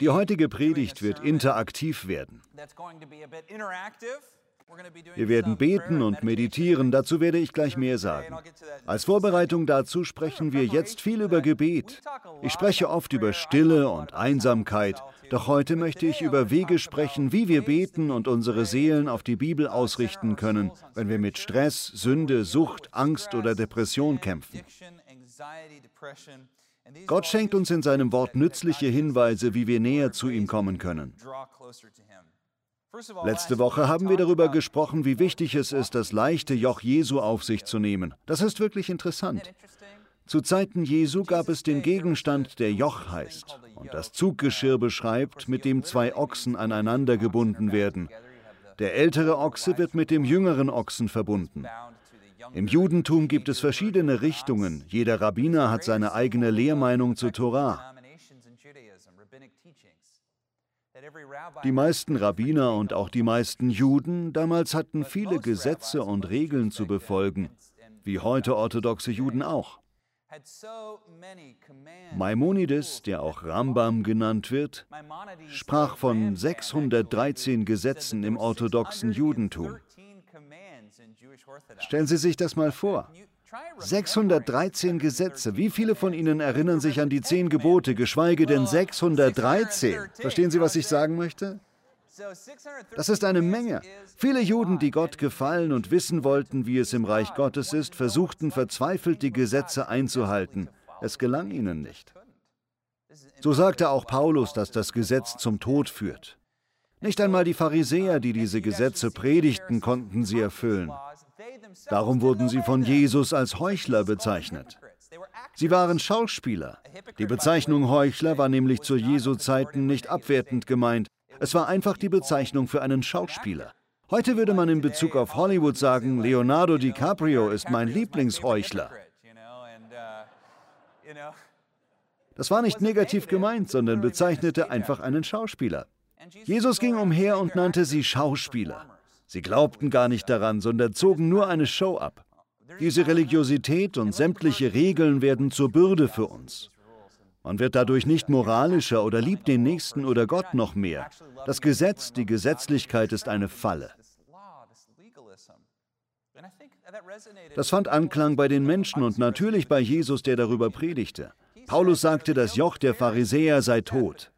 Die heutige Predigt wird interaktiv werden. Wir werden beten und meditieren, dazu werde ich gleich mehr sagen. Als Vorbereitung dazu sprechen wir jetzt viel über Gebet. Ich spreche oft über Stille und Einsamkeit, doch heute möchte ich über Wege sprechen, wie wir beten und unsere Seelen auf die Bibel ausrichten können, wenn wir mit Stress, Sünde, Sucht, Angst oder Depression kämpfen. Gott schenkt uns in seinem Wort nützliche Hinweise, wie wir näher zu ihm kommen können. Letzte Woche haben wir darüber gesprochen, wie wichtig es ist, das leichte Joch Jesu auf sich zu nehmen. Das ist wirklich interessant. Zu Zeiten Jesu gab es den Gegenstand, der Joch heißt und das Zuggeschirr beschreibt, mit dem zwei Ochsen aneinander gebunden werden. Der ältere Ochse wird mit dem jüngeren Ochsen verbunden. Im Judentum gibt es verschiedene Richtungen. Jeder Rabbiner hat seine eigene Lehrmeinung zur Torah. Die meisten Rabbiner und auch die meisten Juden damals hatten viele Gesetze und Regeln zu befolgen, wie heute orthodoxe Juden auch. Maimonides, der auch Rambam genannt wird, sprach von 613 Gesetzen im orthodoxen Judentum. Stellen Sie sich das mal vor. 613 Gesetze. Wie viele von Ihnen erinnern sich an die zehn Gebote, geschweige denn 613? Verstehen Sie, was ich sagen möchte? Das ist eine Menge. Viele Juden, die Gott gefallen und wissen wollten, wie es im Reich Gottes ist, versuchten verzweifelt, die Gesetze einzuhalten. Es gelang ihnen nicht. So sagte auch Paulus, dass das Gesetz zum Tod führt. Nicht einmal die Pharisäer, die diese Gesetze predigten, konnten sie erfüllen. Darum wurden sie von Jesus als Heuchler bezeichnet. Sie waren Schauspieler. Die Bezeichnung Heuchler war nämlich zu Jesu Zeiten nicht abwertend gemeint. Es war einfach die Bezeichnung für einen Schauspieler. Heute würde man in Bezug auf Hollywood sagen, Leonardo DiCaprio ist mein Lieblingsheuchler. Das war nicht negativ gemeint, sondern bezeichnete einfach einen Schauspieler. Jesus ging umher und nannte sie Schauspieler. Sie glaubten gar nicht daran, sondern zogen nur eine Show ab. Diese Religiosität und sämtliche Regeln werden zur Bürde für uns. Man wird dadurch nicht moralischer oder liebt den Nächsten oder Gott noch mehr. Das Gesetz, die Gesetzlichkeit ist eine Falle. Das fand Anklang bei den Menschen und natürlich bei Jesus, der darüber predigte. Paulus sagte, das Joch der Pharisäer sei tot.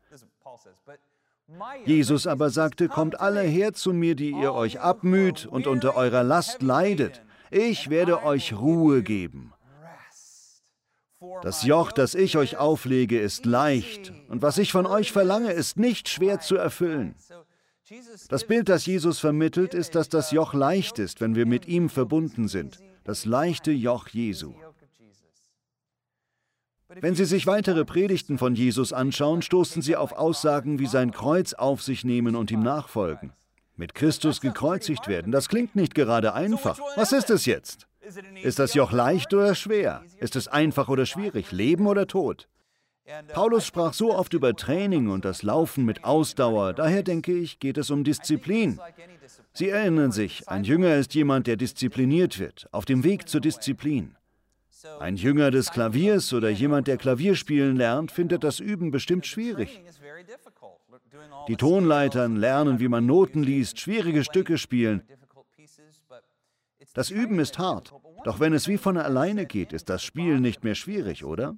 Jesus aber sagte, kommt alle her zu mir, die ihr euch abmüht und unter eurer Last leidet. Ich werde euch Ruhe geben. Das Joch, das ich euch auflege, ist leicht, und was ich von euch verlange, ist nicht schwer zu erfüllen. Das Bild, das Jesus vermittelt, ist, dass das Joch leicht ist, wenn wir mit ihm verbunden sind. Das leichte Joch Jesu. Wenn Sie sich weitere Predigten von Jesus anschauen, stoßen Sie auf Aussagen wie sein Kreuz auf sich nehmen und ihm nachfolgen. Mit Christus gekreuzigt werden, das klingt nicht gerade einfach. Was ist es jetzt? Ist das Joch leicht oder schwer? Ist es einfach oder schwierig? Leben oder Tod? Paulus sprach so oft über Training und das Laufen mit Ausdauer, daher denke ich, geht es um Disziplin. Sie erinnern sich, ein Jünger ist jemand, der diszipliniert wird, auf dem Weg zur Disziplin. Ein Jünger des Klaviers oder jemand, der Klavier spielen lernt, findet das Üben bestimmt schwierig. Die Tonleitern lernen, wie man Noten liest, schwierige Stücke spielen. Das Üben ist hart, doch wenn es wie von alleine geht, ist das Spielen nicht mehr schwierig, oder?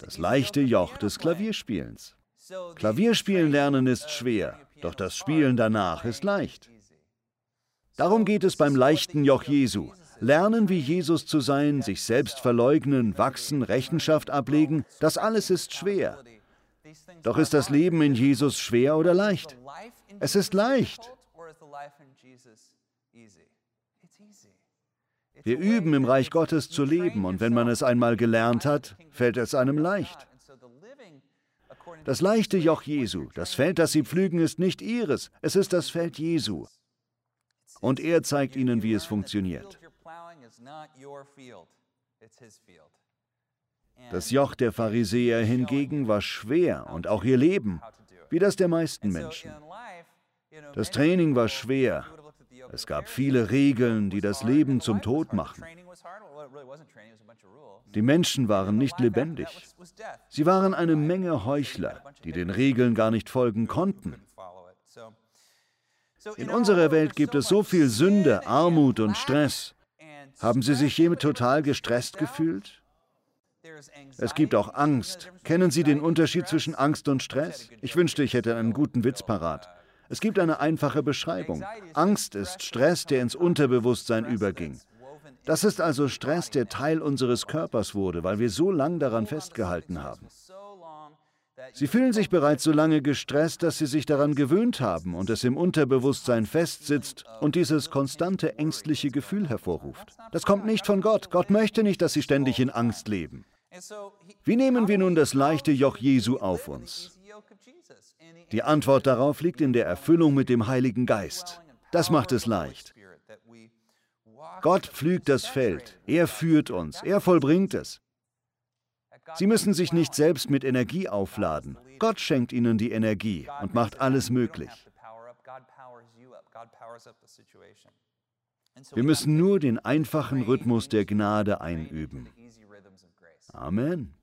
Das leichte Joch des Klavierspielens. Klavierspielen lernen ist schwer, doch das Spielen danach ist leicht. Darum geht es beim leichten Joch Jesu. Lernen, wie Jesus zu sein, sich selbst verleugnen, wachsen, Rechenschaft ablegen, das alles ist schwer. Doch ist das Leben in Jesus schwer oder leicht? Es ist leicht. Wir üben im Reich Gottes zu leben und wenn man es einmal gelernt hat, fällt es einem leicht. Das leichte Joch Jesu, das Feld, das Sie pflügen, ist nicht Ihres, es ist das Feld Jesu und er zeigt ihnen, wie es funktioniert. Das Joch der Pharisäer hingegen war schwer und auch ihr Leben, wie das der meisten Menschen. Das Training war schwer. Es gab viele Regeln, die das Leben zum Tod machen. Die Menschen waren nicht lebendig. Sie waren eine Menge Heuchler, die den Regeln gar nicht folgen konnten. In unserer Welt gibt es so viel Sünde, Armut und Stress. Haben Sie sich je total gestresst gefühlt? Es gibt auch Angst. Kennen Sie den Unterschied zwischen Angst und Stress? Ich wünschte, ich hätte einen guten Witz parat. Es gibt eine einfache Beschreibung. Angst ist Stress, der ins Unterbewusstsein überging. Das ist also Stress, der Teil unseres Körpers wurde, weil wir so lange daran festgehalten haben. Sie fühlen sich bereits so lange gestresst, dass sie sich daran gewöhnt haben und es im Unterbewusstsein festsitzt und dieses konstante ängstliche Gefühl hervorruft. Das kommt nicht von Gott. Gott möchte nicht, dass sie ständig in Angst leben. Wie nehmen wir nun das leichte Joch Jesu auf uns? Die Antwort darauf liegt in der Erfüllung mit dem Heiligen Geist. Das macht es leicht. Gott pflügt das Feld, er führt uns, er vollbringt es. Sie müssen sich nicht selbst mit Energie aufladen. Gott schenkt ihnen die Energie und macht alles möglich. Wir müssen nur den einfachen Rhythmus der Gnade einüben. Amen.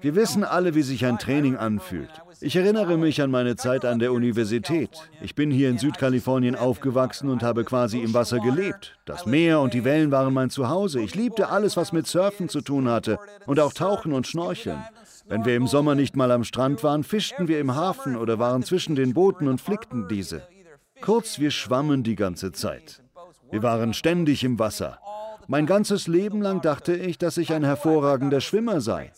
Wir wissen alle, wie sich ein Training anfühlt. Ich erinnere mich an meine Zeit an der Universität. Ich bin hier in Südkalifornien aufgewachsen und habe quasi im Wasser gelebt. Das Meer und die Wellen waren mein Zuhause. Ich liebte alles, was mit Surfen zu tun hatte und auch Tauchen und Schnorcheln. Wenn wir im Sommer nicht mal am Strand waren, fischten wir im Hafen oder waren zwischen den Booten und flickten diese. Kurz, wir schwammen die ganze Zeit. Wir waren ständig im Wasser. Mein ganzes Leben lang dachte ich, dass ich ein hervorragender Schwimmer sei.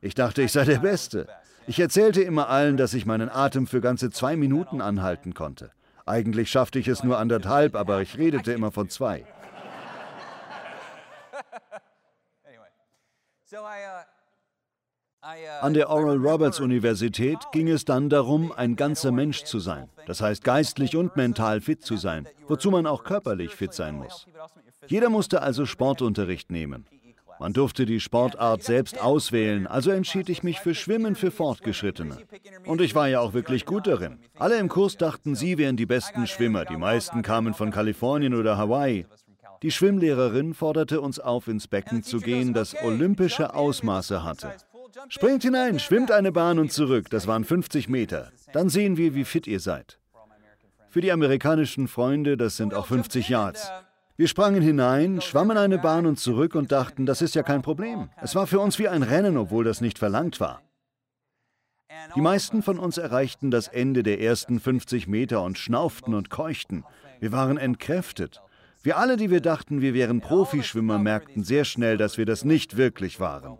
Ich dachte, ich sei der Beste. Ich erzählte immer allen, dass ich meinen Atem für ganze zwei Minuten anhalten konnte. Eigentlich schaffte ich es nur anderthalb, aber ich redete immer von zwei. An der Oral Roberts Universität ging es dann darum, ein ganzer Mensch zu sein. Das heißt, geistlich und mental fit zu sein, wozu man auch körperlich fit sein muss. Jeder musste also Sportunterricht nehmen. Man durfte die Sportart selbst auswählen, also entschied ich mich für Schwimmen für Fortgeschrittene. Und ich war ja auch wirklich gut darin. Alle im Kurs dachten, sie wären die besten Schwimmer. Die meisten kamen von Kalifornien oder Hawaii. Die Schwimmlehrerin forderte uns auf, ins Becken zu gehen, das olympische Ausmaße hatte. Springt hinein, schwimmt eine Bahn und zurück. Das waren 50 Meter. Dann sehen wir, wie fit ihr seid. Für die amerikanischen Freunde, das sind auch 50 Yards. Wir sprangen hinein, schwammen eine Bahn und zurück und dachten, das ist ja kein Problem. Es war für uns wie ein Rennen, obwohl das nicht verlangt war. Die meisten von uns erreichten das Ende der ersten 50 Meter und schnauften und keuchten. Wir waren entkräftet. Wir alle, die wir dachten, wir wären Profischwimmer, merkten sehr schnell, dass wir das nicht wirklich waren.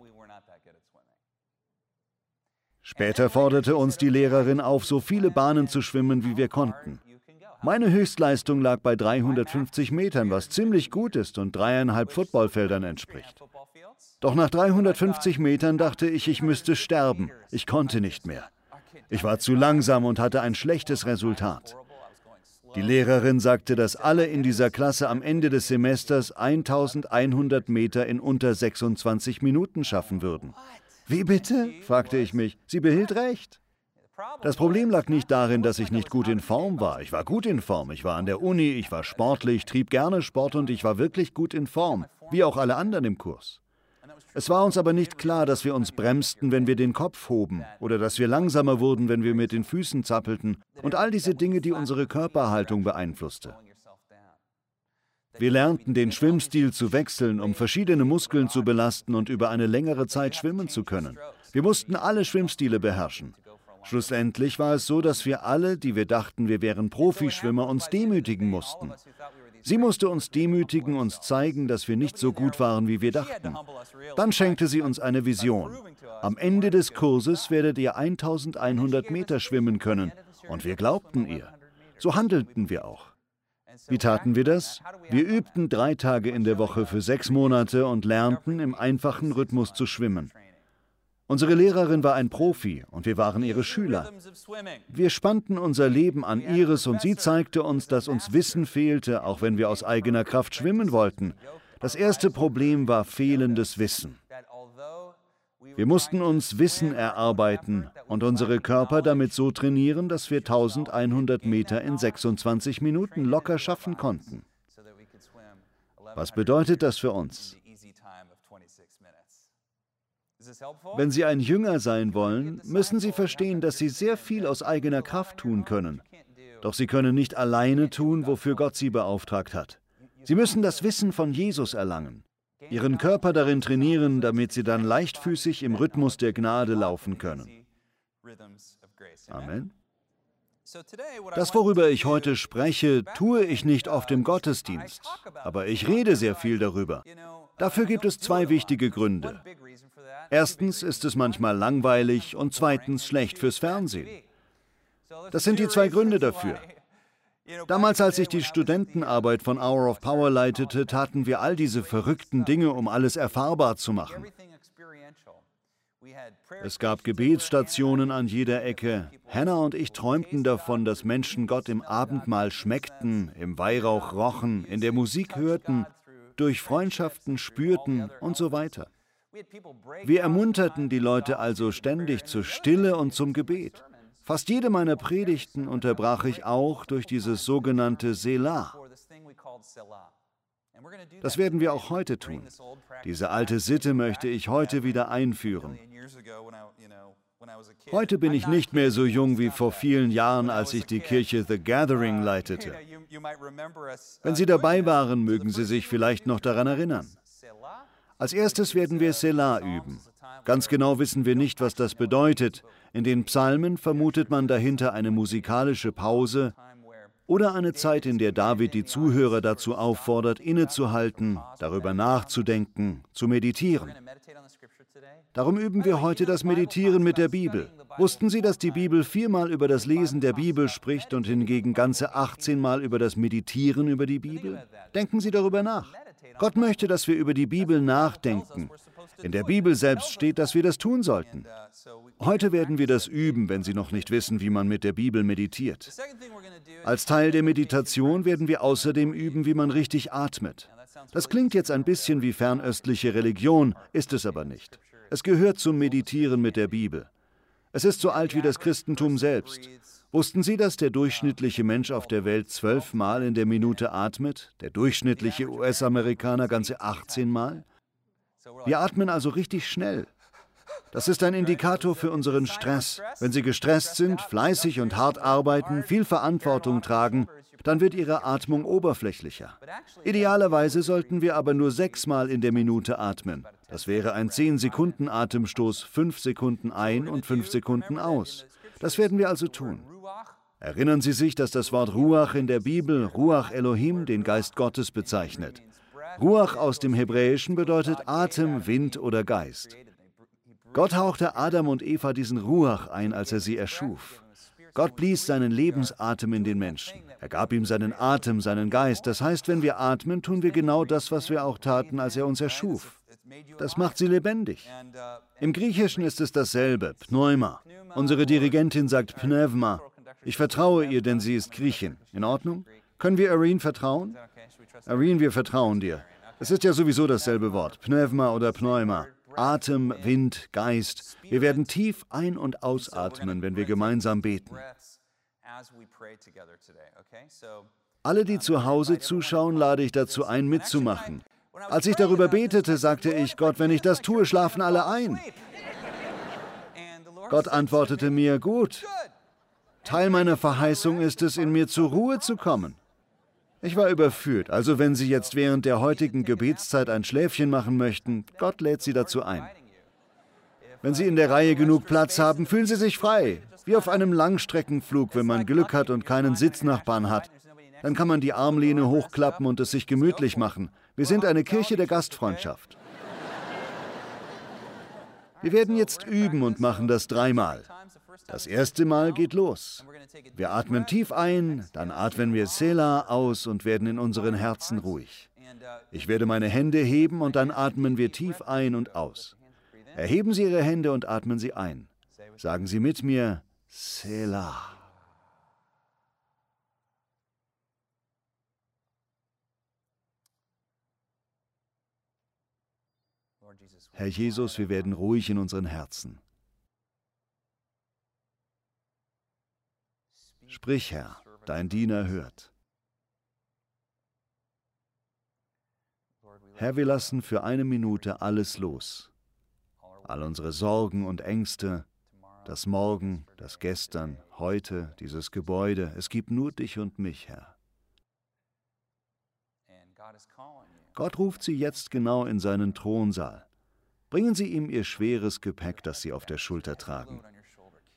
Später forderte uns die Lehrerin auf, so viele Bahnen zu schwimmen, wie wir konnten. Meine Höchstleistung lag bei 350 Metern, was ziemlich gut ist und dreieinhalb Footballfeldern entspricht. Doch nach 350 Metern dachte ich, ich müsste sterben. Ich konnte nicht mehr. Ich war zu langsam und hatte ein schlechtes Resultat. Die Lehrerin sagte, dass alle in dieser Klasse am Ende des Semesters 1100 Meter in unter 26 Minuten schaffen würden. Wie bitte? fragte ich mich. Sie behielt recht. Das Problem lag nicht darin, dass ich nicht gut in Form war. Ich war gut in Form. Ich war an der Uni, ich war sportlich, trieb gerne Sport und ich war wirklich gut in Form, wie auch alle anderen im Kurs. Es war uns aber nicht klar, dass wir uns bremsten, wenn wir den Kopf hoben oder dass wir langsamer wurden, wenn wir mit den Füßen zappelten und all diese Dinge, die unsere Körperhaltung beeinflusste. Wir lernten den Schwimmstil zu wechseln, um verschiedene Muskeln zu belasten und über eine längere Zeit schwimmen zu können. Wir mussten alle Schwimmstile beherrschen. Schlussendlich war es so, dass wir alle, die wir dachten, wir wären Profischwimmer, uns demütigen mussten. Sie musste uns demütigen, uns zeigen, dass wir nicht so gut waren, wie wir dachten. Dann schenkte sie uns eine Vision. Am Ende des Kurses werdet ihr 1100 Meter schwimmen können. Und wir glaubten ihr. So handelten wir auch. Wie taten wir das? Wir übten drei Tage in der Woche für sechs Monate und lernten im einfachen Rhythmus zu schwimmen. Unsere Lehrerin war ein Profi und wir waren ihre Schüler. Wir spannten unser Leben an ihres und sie zeigte uns, dass uns Wissen fehlte, auch wenn wir aus eigener Kraft schwimmen wollten. Das erste Problem war fehlendes Wissen. Wir mussten uns Wissen erarbeiten und unsere Körper damit so trainieren, dass wir 1100 Meter in 26 Minuten locker schaffen konnten. Was bedeutet das für uns? Wenn Sie ein Jünger sein wollen, müssen Sie verstehen, dass Sie sehr viel aus eigener Kraft tun können. Doch Sie können nicht alleine tun, wofür Gott Sie beauftragt hat. Sie müssen das Wissen von Jesus erlangen, Ihren Körper darin trainieren, damit Sie dann leichtfüßig im Rhythmus der Gnade laufen können. Amen. Das, worüber ich heute spreche, tue ich nicht oft im Gottesdienst, aber ich rede sehr viel darüber. Dafür gibt es zwei wichtige Gründe. Erstens ist es manchmal langweilig und zweitens schlecht fürs Fernsehen. Das sind die zwei Gründe dafür. Damals, als ich die Studentenarbeit von Hour of Power leitete, taten wir all diese verrückten Dinge, um alles erfahrbar zu machen. Es gab Gebetsstationen an jeder Ecke. Hannah und ich träumten davon, dass Menschen Gott im Abendmahl schmeckten, im Weihrauch rochen, in der Musik hörten, durch Freundschaften spürten und so weiter. Wir ermunterten die Leute also ständig zur Stille und zum Gebet. Fast jede meiner Predigten unterbrach ich auch durch dieses sogenannte Selah. Das werden wir auch heute tun. Diese alte Sitte möchte ich heute wieder einführen. Heute bin ich nicht mehr so jung wie vor vielen Jahren, als ich die Kirche The Gathering leitete. Wenn Sie dabei waren, mögen Sie sich vielleicht noch daran erinnern. Als erstes werden wir Selah üben. Ganz genau wissen wir nicht, was das bedeutet. In den Psalmen vermutet man dahinter eine musikalische Pause, oder eine Zeit, in der David die Zuhörer dazu auffordert, innezuhalten, darüber nachzudenken, zu meditieren. Darum üben wir heute das Meditieren mit der Bibel. Wussten Sie, dass die Bibel viermal über das Lesen der Bibel spricht und hingegen ganze 18 Mal über das Meditieren über die Bibel? Denken Sie darüber nach. Gott möchte, dass wir über die Bibel nachdenken. In der Bibel selbst steht, dass wir das tun sollten. Heute werden wir das üben, wenn Sie noch nicht wissen, wie man mit der Bibel meditiert. Als Teil der Meditation werden wir außerdem üben, wie man richtig atmet. Das klingt jetzt ein bisschen wie fernöstliche Religion, ist es aber nicht. Es gehört zum Meditieren mit der Bibel. Es ist so alt wie das Christentum selbst. Wussten Sie, dass der durchschnittliche Mensch auf der Welt zwölfmal in der Minute atmet, der durchschnittliche US-Amerikaner ganze 18 Mal? Wir atmen also richtig schnell. Das ist ein Indikator für unseren Stress. Wenn Sie gestresst sind, fleißig und hart arbeiten, viel Verantwortung tragen, dann wird Ihre Atmung oberflächlicher. Idealerweise sollten wir aber nur sechsmal in der Minute atmen. Das wäre ein 10-Sekunden-Atemstoß, 5 Sekunden ein und 5 Sekunden aus. Das werden wir also tun. Erinnern Sie sich, dass das Wort Ruach in der Bibel Ruach Elohim, den Geist Gottes, bezeichnet. Ruach aus dem Hebräischen bedeutet Atem, Wind oder Geist. Gott hauchte Adam und Eva diesen Ruach ein, als er sie erschuf. Gott blies seinen Lebensatem in den Menschen. Er gab ihm seinen Atem, seinen Geist. Das heißt, wenn wir atmen, tun wir genau das, was wir auch taten, als er uns erschuf. Das macht sie lebendig. Im Griechischen ist es dasselbe, Pneuma. Unsere Dirigentin sagt Pneuma. Ich vertraue ihr, denn sie ist Griechin. In Ordnung? Können wir Irene vertrauen? Irene, wir vertrauen dir. Es ist ja sowieso dasselbe Wort, Pneuma oder Pneuma. Atem, Wind, Geist. Wir werden tief ein- und ausatmen, wenn wir gemeinsam beten. Alle, die zu Hause zuschauen, lade ich dazu ein, mitzumachen. Als ich darüber betete, sagte ich, Gott, wenn ich das tue, schlafen alle ein. Gott antwortete mir, gut. Teil meiner Verheißung ist es, in mir zur Ruhe zu kommen. Ich war überführt, also wenn Sie jetzt während der heutigen Gebetszeit ein Schläfchen machen möchten, Gott lädt Sie dazu ein. Wenn Sie in der Reihe genug Platz haben, fühlen Sie sich frei, wie auf einem Langstreckenflug, wenn man Glück hat und keinen Sitznachbarn hat. Dann kann man die Armlehne hochklappen und es sich gemütlich machen. Wir sind eine Kirche der Gastfreundschaft. Wir werden jetzt üben und machen das dreimal. Das erste Mal geht los. Wir atmen tief ein, dann atmen wir Selah aus und werden in unseren Herzen ruhig. Ich werde meine Hände heben und dann atmen wir tief ein und aus. Erheben Sie Ihre Hände und atmen Sie ein. Sagen Sie mit mir Selah. Herr Jesus, wir werden ruhig in unseren Herzen. Sprich, Herr, dein Diener hört. Herr, wir lassen für eine Minute alles los. All unsere Sorgen und Ängste, das Morgen, das Gestern, heute, dieses Gebäude. Es gibt nur dich und mich, Herr. Gott ruft sie jetzt genau in seinen Thronsaal. Bringen Sie ihm Ihr schweres Gepäck, das Sie auf der Schulter tragen.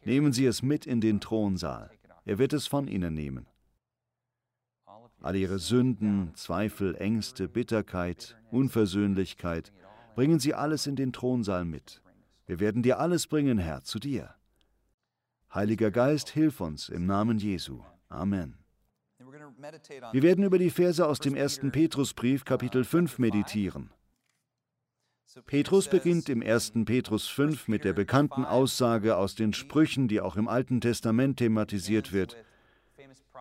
Nehmen Sie es mit in den Thronsaal. Er wird es von Ihnen nehmen. All Ihre Sünden, Zweifel, Ängste, Bitterkeit, Unversöhnlichkeit, bringen Sie alles in den Thronsaal mit. Wir werden dir alles bringen, Herr, zu dir. Heiliger Geist, hilf uns im Namen Jesu. Amen. Wir werden über die Verse aus dem ersten Petrusbrief Kapitel 5 meditieren. Petrus beginnt im 1. Petrus 5 mit der bekannten Aussage aus den Sprüchen, die auch im Alten Testament thematisiert wird.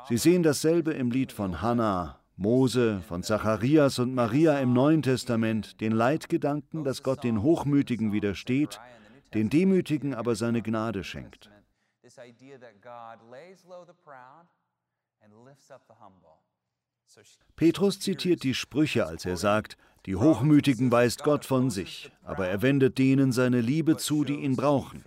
Sie sehen dasselbe im Lied von Hannah, Mose, von Zacharias und Maria im Neuen Testament, den Leitgedanken, dass Gott den Hochmütigen widersteht, den Demütigen aber seine Gnade schenkt. Petrus zitiert die Sprüche, als er sagt, die Hochmütigen weist Gott von sich, aber er wendet denen seine Liebe zu, die ihn brauchen.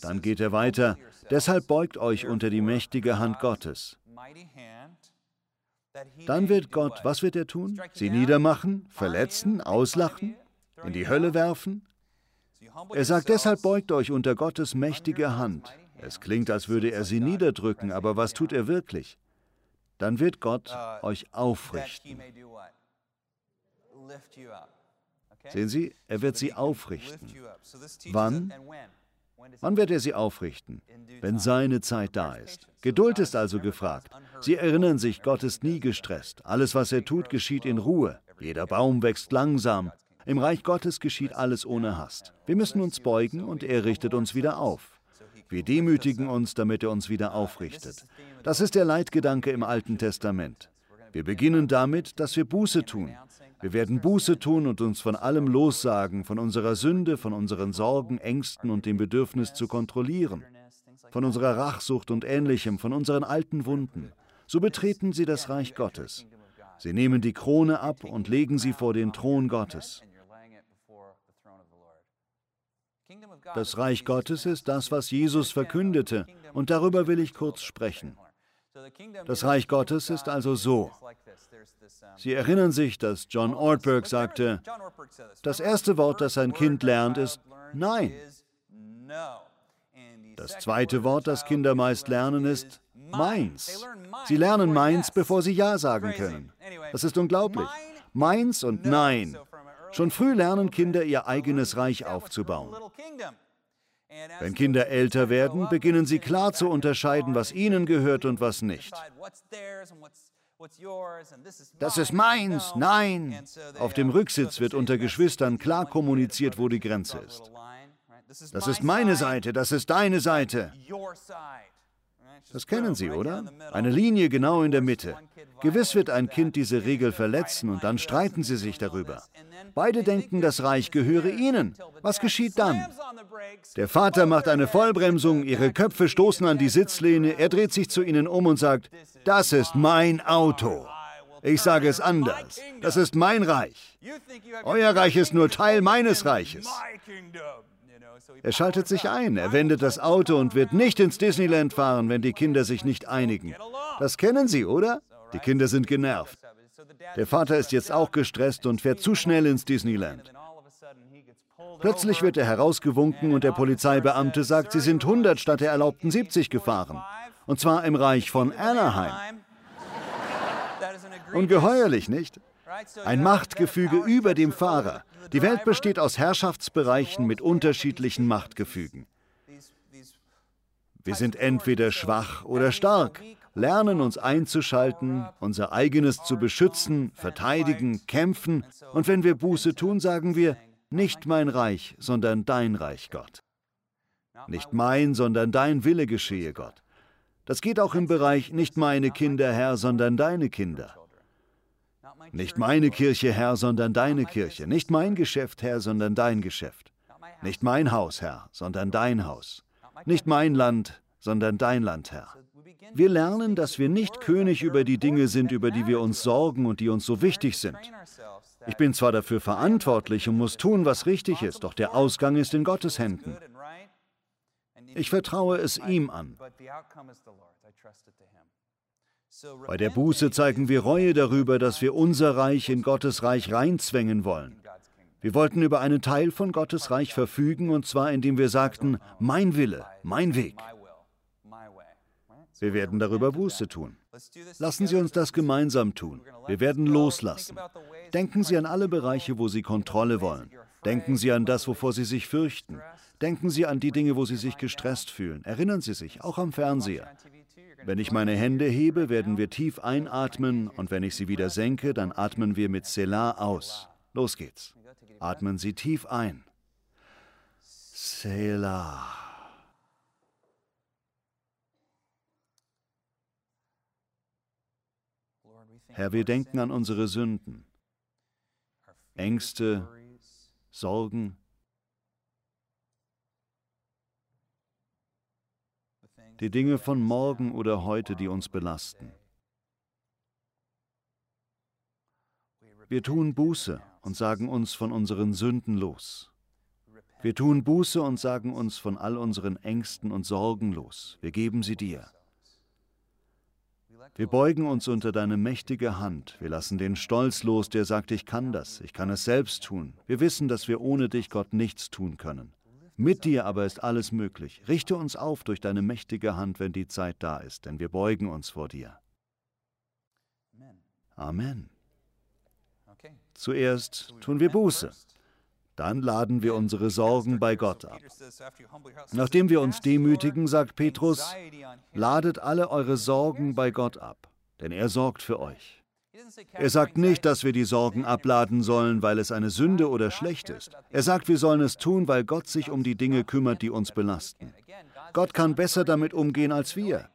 Dann geht er weiter, deshalb beugt euch unter die mächtige Hand Gottes. Dann wird Gott, was wird er tun? Sie niedermachen, verletzen, auslachen, in die Hölle werfen? Er sagt, deshalb beugt euch unter Gottes mächtige Hand. Es klingt, als würde er sie niederdrücken, aber was tut er wirklich? dann wird Gott uh, euch aufrichten. Sehen Sie, er wird sie aufrichten. Wann? Wann wird er sie aufrichten? Wenn seine Zeit da ist. Geduld ist also gefragt. Sie erinnern sich, Gott ist nie gestresst. Alles, was er tut, geschieht in Ruhe. Jeder Baum wächst langsam. Im Reich Gottes geschieht alles ohne Hast. Wir müssen uns beugen und er richtet uns wieder auf. Wir demütigen uns, damit er uns wieder aufrichtet. Das ist der Leitgedanke im Alten Testament. Wir beginnen damit, dass wir Buße tun. Wir werden Buße tun und uns von allem lossagen, von unserer Sünde, von unseren Sorgen, Ängsten und dem Bedürfnis zu kontrollieren, von unserer Rachsucht und ähnlichem, von unseren alten Wunden. So betreten sie das Reich Gottes. Sie nehmen die Krone ab und legen sie vor den Thron Gottes. Das Reich Gottes ist das, was Jesus verkündete, und darüber will ich kurz sprechen. Das Reich Gottes ist also so. Sie erinnern sich, dass John Ortberg sagte, das erste Wort, das ein Kind lernt, ist Nein. Das zweite Wort, das Kinder meist lernen, ist Meins. Sie lernen Meins, bevor sie Ja sagen können. Das ist unglaublich. Meins und Nein. Schon früh lernen Kinder, ihr eigenes Reich aufzubauen. Wenn Kinder älter werden, beginnen sie klar zu unterscheiden, was ihnen gehört und was nicht. Das ist meins, nein. Auf dem Rücksitz wird unter Geschwistern klar kommuniziert, wo die Grenze ist. Das ist meine Seite, das ist deine Seite. Das kennen Sie, oder? Eine Linie genau in der Mitte. Gewiss wird ein Kind diese Regel verletzen und dann streiten sie sich darüber. Beide denken, das Reich gehöre ihnen. Was geschieht dann? Der Vater macht eine Vollbremsung, ihre Köpfe stoßen an die Sitzlehne, er dreht sich zu ihnen um und sagt, das ist mein Auto. Ich sage es anders, das ist mein Reich. Euer Reich ist nur Teil meines Reiches. Er schaltet sich ein, er wendet das Auto und wird nicht ins Disneyland fahren, wenn die Kinder sich nicht einigen. Das kennen Sie, oder? Die Kinder sind genervt. Der Vater ist jetzt auch gestresst und fährt zu schnell ins Disneyland. Plötzlich wird er herausgewunken und der Polizeibeamte sagt, sie sind 100 statt der erlaubten 70 gefahren. Und zwar im Reich von Anaheim. Ungeheuerlich, nicht? Ein Machtgefüge über dem Fahrer. Die Welt besteht aus Herrschaftsbereichen mit unterschiedlichen Machtgefügen. Wir sind entweder schwach oder stark, lernen uns einzuschalten, unser eigenes zu beschützen, verteidigen, kämpfen, und wenn wir Buße tun, sagen wir, nicht mein Reich, sondern dein Reich, Gott. Nicht mein, sondern dein Wille geschehe, Gott. Das geht auch im Bereich nicht meine Kinder, Herr, sondern deine Kinder. Nicht meine Kirche, Herr, sondern deine Kirche. Nicht mein Geschäft, Herr, sondern dein Geschäft. Nicht mein Haus, Herr, sondern dein Haus. Nicht mein Land, sondern dein Land, Herr. Wir lernen, dass wir nicht König über die Dinge sind, über die wir uns sorgen und die uns so wichtig sind. Ich bin zwar dafür verantwortlich und muss tun, was richtig ist, doch der Ausgang ist in Gottes Händen. Ich vertraue es ihm an. Bei der Buße zeigen wir Reue darüber, dass wir unser Reich in Gottes Reich reinzwängen wollen. Wir wollten über einen Teil von Gottes Reich verfügen, und zwar indem wir sagten, mein Wille, mein Weg. Wir werden darüber Buße tun. Lassen Sie uns das gemeinsam tun. Wir werden loslassen. Denken Sie an alle Bereiche, wo Sie Kontrolle wollen. Denken Sie an das, wovor Sie sich fürchten. Denken Sie an die Dinge, wo Sie sich gestresst fühlen. Erinnern Sie sich, auch am Fernseher. Wenn ich meine Hände hebe, werden wir tief einatmen und wenn ich sie wieder senke, dann atmen wir mit Selah aus. Los geht's. Atmen Sie tief ein. Selah. Herr, wir denken an unsere Sünden, Ängste, Sorgen, die Dinge von morgen oder heute, die uns belasten. Wir tun Buße und sagen uns von unseren Sünden los. Wir tun Buße und sagen uns von all unseren Ängsten und Sorgen los. Wir geben sie dir. Wir beugen uns unter deine mächtige Hand. Wir lassen den Stolz los, der sagt, ich kann das, ich kann es selbst tun. Wir wissen, dass wir ohne dich, Gott, nichts tun können. Mit dir aber ist alles möglich. Richte uns auf durch deine mächtige Hand, wenn die Zeit da ist, denn wir beugen uns vor dir. Amen. Zuerst tun wir Buße. Dann laden wir unsere Sorgen bei Gott ab. Nachdem wir uns demütigen, sagt Petrus, ladet alle eure Sorgen bei Gott ab, denn er sorgt für euch. Er sagt nicht, dass wir die Sorgen abladen sollen, weil es eine Sünde oder schlecht ist. Er sagt, wir sollen es tun, weil Gott sich um die Dinge kümmert, die uns belasten. Gott kann besser damit umgehen als wir.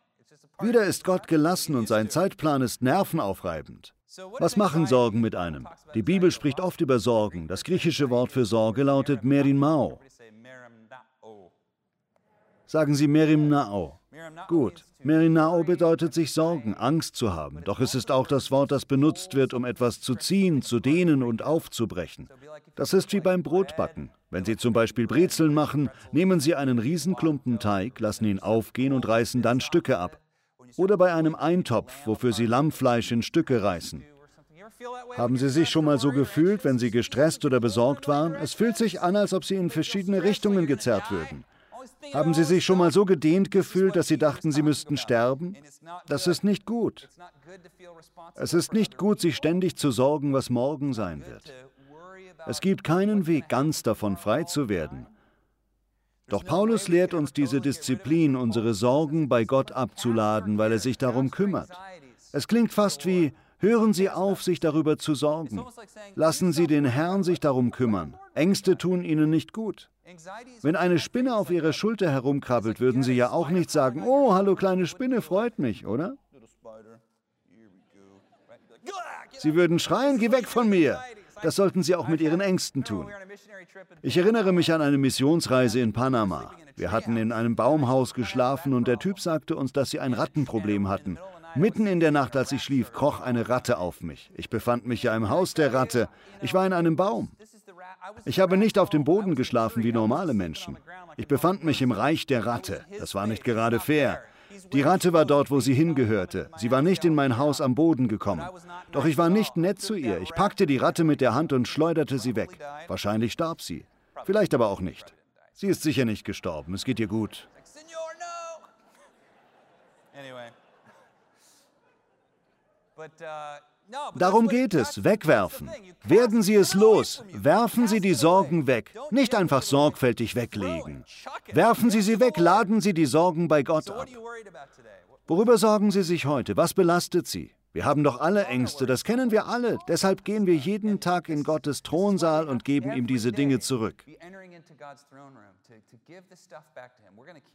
Wieder ist Gott gelassen und sein Zeitplan ist nervenaufreibend. Was machen Sorgen mit einem? Die Bibel spricht oft über Sorgen. Das griechische Wort für Sorge lautet Merinmao. Sagen Sie Merimnao. Gut. Merinao bedeutet sich sorgen, Angst zu haben. Doch es ist auch das Wort, das benutzt wird, um etwas zu ziehen, zu dehnen und aufzubrechen. Das ist wie beim Brotbacken. Wenn Sie zum Beispiel Brezeln machen, nehmen Sie einen Riesenklumpen Teig, lassen ihn aufgehen und reißen dann Stücke ab. Oder bei einem Eintopf, wofür Sie Lammfleisch in Stücke reißen. Haben Sie sich schon mal so gefühlt, wenn Sie gestresst oder besorgt waren? Es fühlt sich an, als ob Sie in verschiedene Richtungen gezerrt würden. Haben Sie sich schon mal so gedehnt gefühlt, dass Sie dachten, Sie müssten sterben? Das ist nicht gut. Es ist nicht gut, sich ständig zu sorgen, was morgen sein wird. Es gibt keinen Weg, ganz davon frei zu werden. Doch Paulus lehrt uns diese Disziplin, unsere Sorgen bei Gott abzuladen, weil er sich darum kümmert. Es klingt fast wie, hören Sie auf, sich darüber zu sorgen. Lassen Sie den Herrn sich darum kümmern. Ängste tun Ihnen nicht gut. Wenn eine Spinne auf ihrer Schulter herumkrabbelt, würden Sie ja auch nicht sagen, oh, hallo kleine Spinne, freut mich, oder? Sie würden schreien, geh weg von mir. Das sollten Sie auch mit Ihren Ängsten tun. Ich erinnere mich an eine Missionsreise in Panama. Wir hatten in einem Baumhaus geschlafen und der Typ sagte uns, dass sie ein Rattenproblem hatten. Mitten in der Nacht, als ich schlief, kroch eine Ratte auf mich. Ich befand mich ja im Haus der Ratte. Ich war in einem Baum. Ich habe nicht auf dem Boden geschlafen wie normale Menschen. Ich befand mich im Reich der Ratte. Das war nicht gerade fair. Die Ratte war dort, wo sie hingehörte. Sie war nicht in mein Haus am Boden gekommen. Doch ich war nicht nett zu ihr. Ich packte die Ratte mit der Hand und schleuderte sie weg. Wahrscheinlich starb sie. Vielleicht aber auch nicht. Sie ist sicher nicht gestorben. Es geht ihr gut. Uh Darum geht es, wegwerfen. Werden Sie es los, werfen Sie die Sorgen weg, nicht einfach sorgfältig weglegen. Werfen Sie sie weg, laden Sie die Sorgen bei Gott ab. Worüber sorgen Sie sich heute? Was belastet Sie? Wir haben doch alle Ängste, das kennen wir alle. Deshalb gehen wir jeden Tag in Gottes Thronsaal und geben ihm diese Dinge zurück.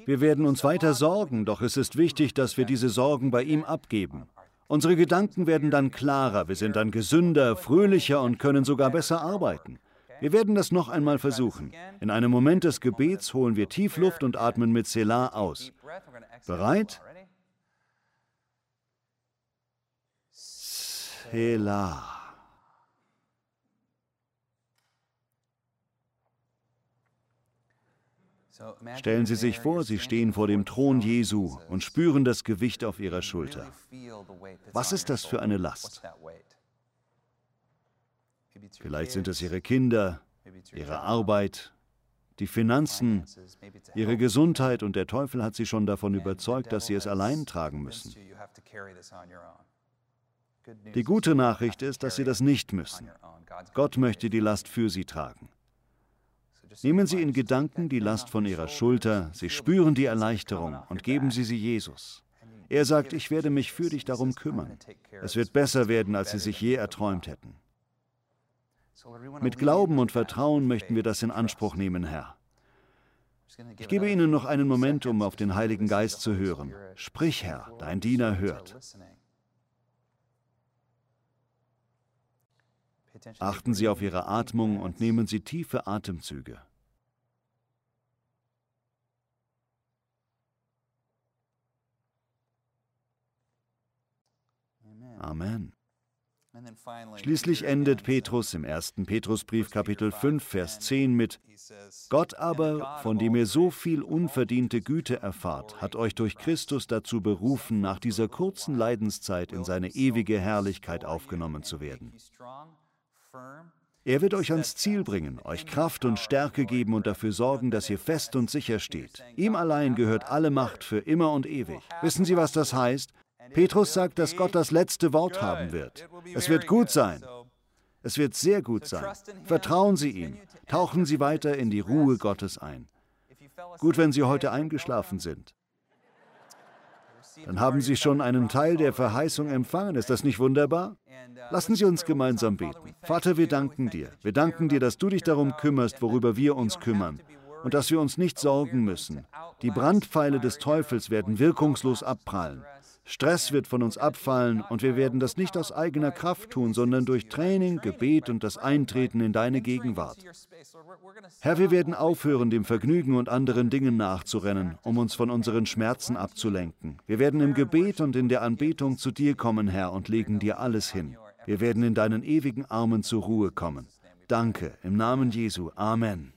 Wir werden uns weiter sorgen, doch es ist wichtig, dass wir diese Sorgen bei ihm abgeben. Unsere Gedanken werden dann klarer, wir sind dann gesünder, fröhlicher und können sogar besser arbeiten. Wir werden das noch einmal versuchen. In einem Moment des Gebets holen wir Tiefluft und atmen mit Selah aus. Bereit? Selah. Stellen Sie sich vor, Sie stehen vor dem Thron Jesu und spüren das Gewicht auf Ihrer Schulter. Was ist das für eine Last? Vielleicht sind es Ihre Kinder, Ihre Arbeit, die Finanzen, Ihre Gesundheit und der Teufel hat Sie schon davon überzeugt, dass Sie es allein tragen müssen. Die gute Nachricht ist, dass Sie das nicht müssen. Gott möchte die Last für Sie tragen. Nehmen Sie in Gedanken die Last von Ihrer Schulter, Sie spüren die Erleichterung und geben Sie sie Jesus. Er sagt, ich werde mich für dich darum kümmern. Es wird besser werden, als Sie sich je erträumt hätten. Mit Glauben und Vertrauen möchten wir das in Anspruch nehmen, Herr. Ich gebe Ihnen noch einen Moment, um auf den Heiligen Geist zu hören. Sprich, Herr, dein Diener hört. Achten Sie auf Ihre Atmung und nehmen Sie tiefe Atemzüge. Amen. Schließlich endet Petrus im ersten Petrusbrief Kapitel 5, Vers 10 mit Gott aber, von dem ihr so viel unverdiente Güte erfahrt, hat euch durch Christus dazu berufen, nach dieser kurzen Leidenszeit in seine ewige Herrlichkeit aufgenommen zu werden. Er wird euch ans Ziel bringen, euch Kraft und Stärke geben und dafür sorgen, dass ihr fest und sicher steht. Ihm allein gehört alle Macht für immer und ewig. Wissen Sie, was das heißt? Petrus sagt, dass Gott das letzte Wort haben wird. Es wird gut sein. Es wird sehr gut sein. Vertrauen Sie ihm. Tauchen Sie weiter in die Ruhe Gottes ein. Gut, wenn Sie heute eingeschlafen sind. Dann haben Sie schon einen Teil der Verheißung empfangen. Ist das nicht wunderbar? Lassen Sie uns gemeinsam beten. Vater, wir danken dir. Wir danken dir, dass du dich darum kümmerst, worüber wir uns kümmern. Und dass wir uns nicht sorgen müssen. Die Brandpfeile des Teufels werden wirkungslos abprallen. Stress wird von uns abfallen und wir werden das nicht aus eigener Kraft tun, sondern durch Training, Gebet und das Eintreten in deine Gegenwart. Herr, wir werden aufhören, dem Vergnügen und anderen Dingen nachzurennen, um uns von unseren Schmerzen abzulenken. Wir werden im Gebet und in der Anbetung zu dir kommen, Herr, und legen dir alles hin. Wir werden in deinen ewigen Armen zur Ruhe kommen. Danke, im Namen Jesu. Amen.